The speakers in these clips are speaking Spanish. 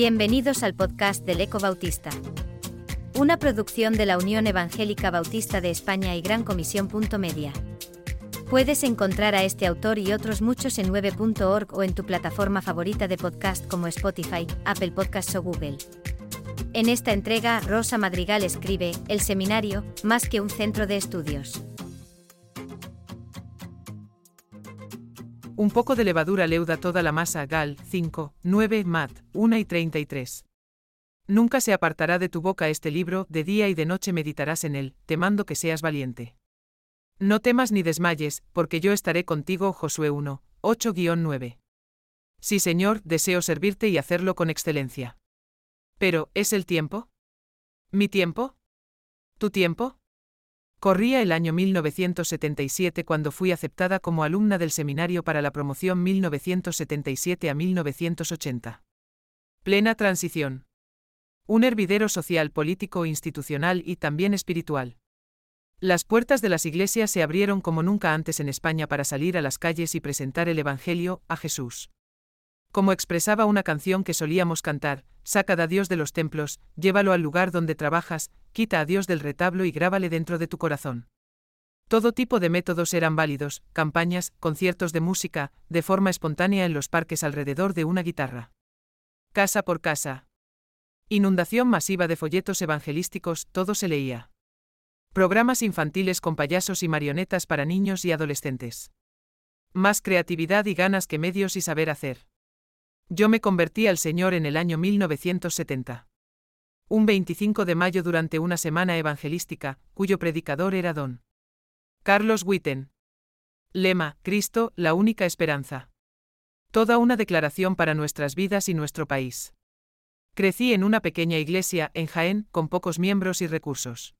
Bienvenidos al podcast del Eco Bautista. Una producción de la Unión Evangélica Bautista de España y Gran Comisión. Media. Puedes encontrar a este autor y otros muchos en 9.org o en tu plataforma favorita de podcast como Spotify, Apple Podcasts o Google. En esta entrega, Rosa Madrigal escribe, El seminario, más que un centro de estudios. Un poco de levadura leuda toda la masa. Gal, 5, 9, Mat, 1 y 33. Nunca se apartará de tu boca este libro, de día y de noche meditarás en él, te mando que seas valiente. No temas ni desmayes, porque yo estaré contigo. Josué 1, 8-9. Sí, Señor, deseo servirte y hacerlo con excelencia. Pero, ¿es el tiempo? ¿Mi tiempo? ¿Tu tiempo? Corría el año 1977 cuando fui aceptada como alumna del seminario para la promoción 1977 a 1980. Plena transición. Un hervidero social, político, institucional y también espiritual. Las puertas de las iglesias se abrieron como nunca antes en España para salir a las calles y presentar el Evangelio a Jesús. Como expresaba una canción que solíamos cantar, saca a Dios de los templos, llévalo al lugar donde trabajas, quita a Dios del retablo y grábale dentro de tu corazón. Todo tipo de métodos eran válidos, campañas, conciertos de música, de forma espontánea en los parques alrededor de una guitarra. Casa por casa. Inundación masiva de folletos evangelísticos, todo se leía. Programas infantiles con payasos y marionetas para niños y adolescentes. Más creatividad y ganas que medios y saber hacer. Yo me convertí al Señor en el año 1970. Un 25 de mayo durante una semana evangelística, cuyo predicador era don Carlos Witten. Lema, Cristo, la única esperanza. Toda una declaración para nuestras vidas y nuestro país. Crecí en una pequeña iglesia, en Jaén, con pocos miembros y recursos.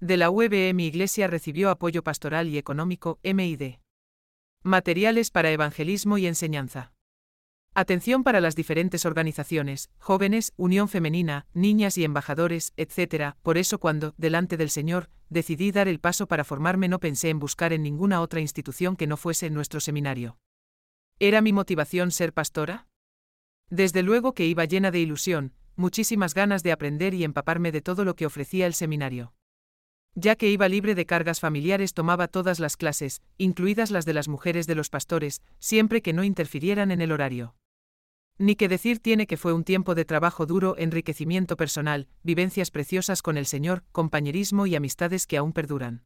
De la UEBE mi iglesia recibió apoyo pastoral y económico, MID. Materiales para evangelismo y enseñanza. Atención para las diferentes organizaciones, jóvenes, Unión Femenina, niñas y embajadores, etc. Por eso cuando, delante del Señor, decidí dar el paso para formarme no pensé en buscar en ninguna otra institución que no fuese nuestro seminario. ¿Era mi motivación ser pastora? Desde luego que iba llena de ilusión, muchísimas ganas de aprender y empaparme de todo lo que ofrecía el seminario. Ya que iba libre de cargas familiares tomaba todas las clases, incluidas las de las mujeres de los pastores, siempre que no interfirieran en el horario. Ni que decir tiene que fue un tiempo de trabajo duro, enriquecimiento personal, vivencias preciosas con el Señor, compañerismo y amistades que aún perduran.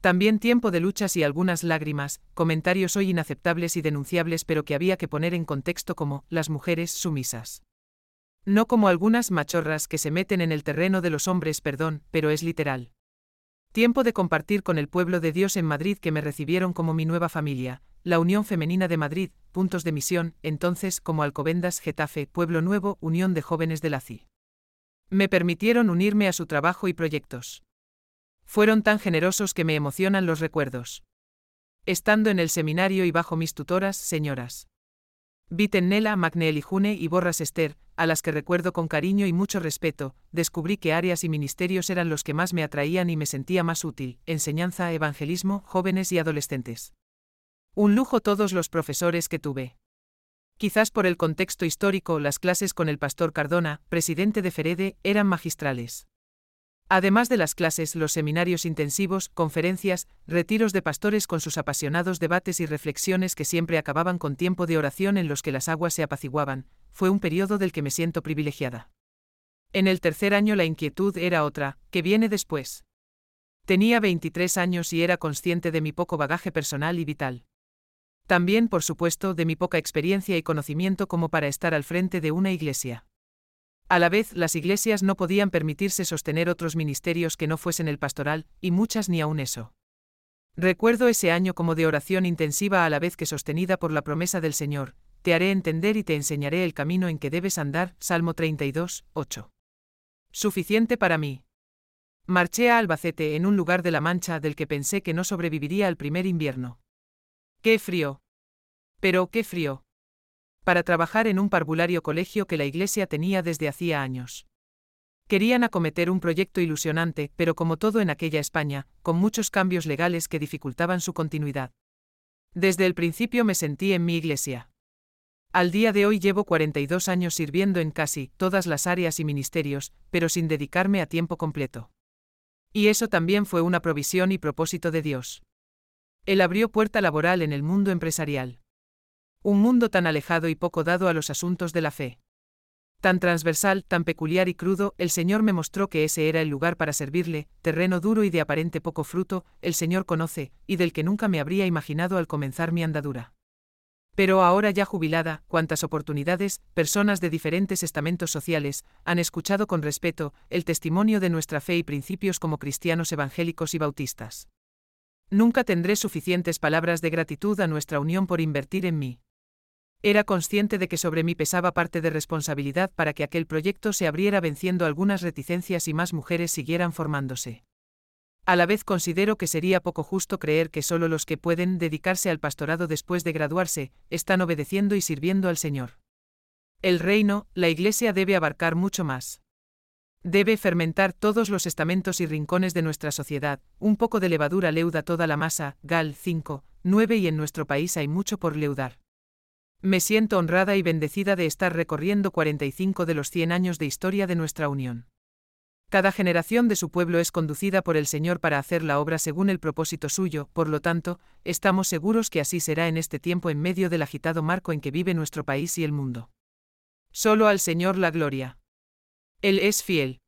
También tiempo de luchas y algunas lágrimas, comentarios hoy inaceptables y denunciables pero que había que poner en contexto como las mujeres sumisas. No como algunas machorras que se meten en el terreno de los hombres, perdón, pero es literal. Tiempo de compartir con el pueblo de Dios en Madrid que me recibieron como mi nueva familia, la Unión Femenina de Madrid, puntos de misión, entonces como Alcobendas, Getafe, Pueblo Nuevo, Unión de Jóvenes de la CI. Me permitieron unirme a su trabajo y proyectos. Fueron tan generosos que me emocionan los recuerdos. Estando en el seminario y bajo mis tutoras, señoras. Vitennela, June y Borras Esther, a las que recuerdo con cariño y mucho respeto, descubrí que áreas y ministerios eran los que más me atraían y me sentía más útil, enseñanza, evangelismo, jóvenes y adolescentes. Un lujo todos los profesores que tuve. Quizás por el contexto histórico, las clases con el pastor Cardona, presidente de Ferede, eran magistrales. Además de las clases, los seminarios intensivos, conferencias, retiros de pastores con sus apasionados debates y reflexiones que siempre acababan con tiempo de oración en los que las aguas se apaciguaban, fue un periodo del que me siento privilegiada. En el tercer año la inquietud era otra, que viene después. Tenía 23 años y era consciente de mi poco bagaje personal y vital. También, por supuesto, de mi poca experiencia y conocimiento como para estar al frente de una iglesia. A la vez, las iglesias no podían permitirse sostener otros ministerios que no fuesen el pastoral, y muchas ni aun eso. Recuerdo ese año como de oración intensiva a la vez que sostenida por la promesa del Señor, te haré entender y te enseñaré el camino en que debes andar, Salmo 32, 8. Suficiente para mí. Marché a Albacete en un lugar de la Mancha del que pensé que no sobreviviría al primer invierno. ¡Qué frío! Pero qué frío. Para trabajar en un parvulario colegio que la iglesia tenía desde hacía años. Querían acometer un proyecto ilusionante, pero como todo en aquella España, con muchos cambios legales que dificultaban su continuidad. Desde el principio me sentí en mi iglesia. Al día de hoy llevo 42 años sirviendo en casi todas las áreas y ministerios, pero sin dedicarme a tiempo completo. Y eso también fue una provisión y propósito de Dios. Él abrió puerta laboral en el mundo empresarial. Un mundo tan alejado y poco dado a los asuntos de la fe. Tan transversal, tan peculiar y crudo, el Señor me mostró que ese era el lugar para servirle, terreno duro y de aparente poco fruto, el Señor conoce, y del que nunca me habría imaginado al comenzar mi andadura. Pero ahora ya jubilada, cuántas oportunidades, personas de diferentes estamentos sociales, han escuchado con respeto el testimonio de nuestra fe y principios como cristianos evangélicos y bautistas. Nunca tendré suficientes palabras de gratitud a nuestra unión por invertir en mí. Era consciente de que sobre mí pesaba parte de responsabilidad para que aquel proyecto se abriera venciendo algunas reticencias y más mujeres siguieran formándose. A la vez considero que sería poco justo creer que solo los que pueden dedicarse al pastorado después de graduarse, están obedeciendo y sirviendo al Señor. El reino, la Iglesia debe abarcar mucho más. Debe fermentar todos los estamentos y rincones de nuestra sociedad, un poco de levadura leuda toda la masa, Gal 5, 9 y en nuestro país hay mucho por leudar. Me siento honrada y bendecida de estar recorriendo 45 de los 100 años de historia de nuestra unión. Cada generación de su pueblo es conducida por el Señor para hacer la obra según el propósito suyo, por lo tanto, estamos seguros que así será en este tiempo en medio del agitado marco en que vive nuestro país y el mundo. Solo al Señor la gloria. Él es fiel.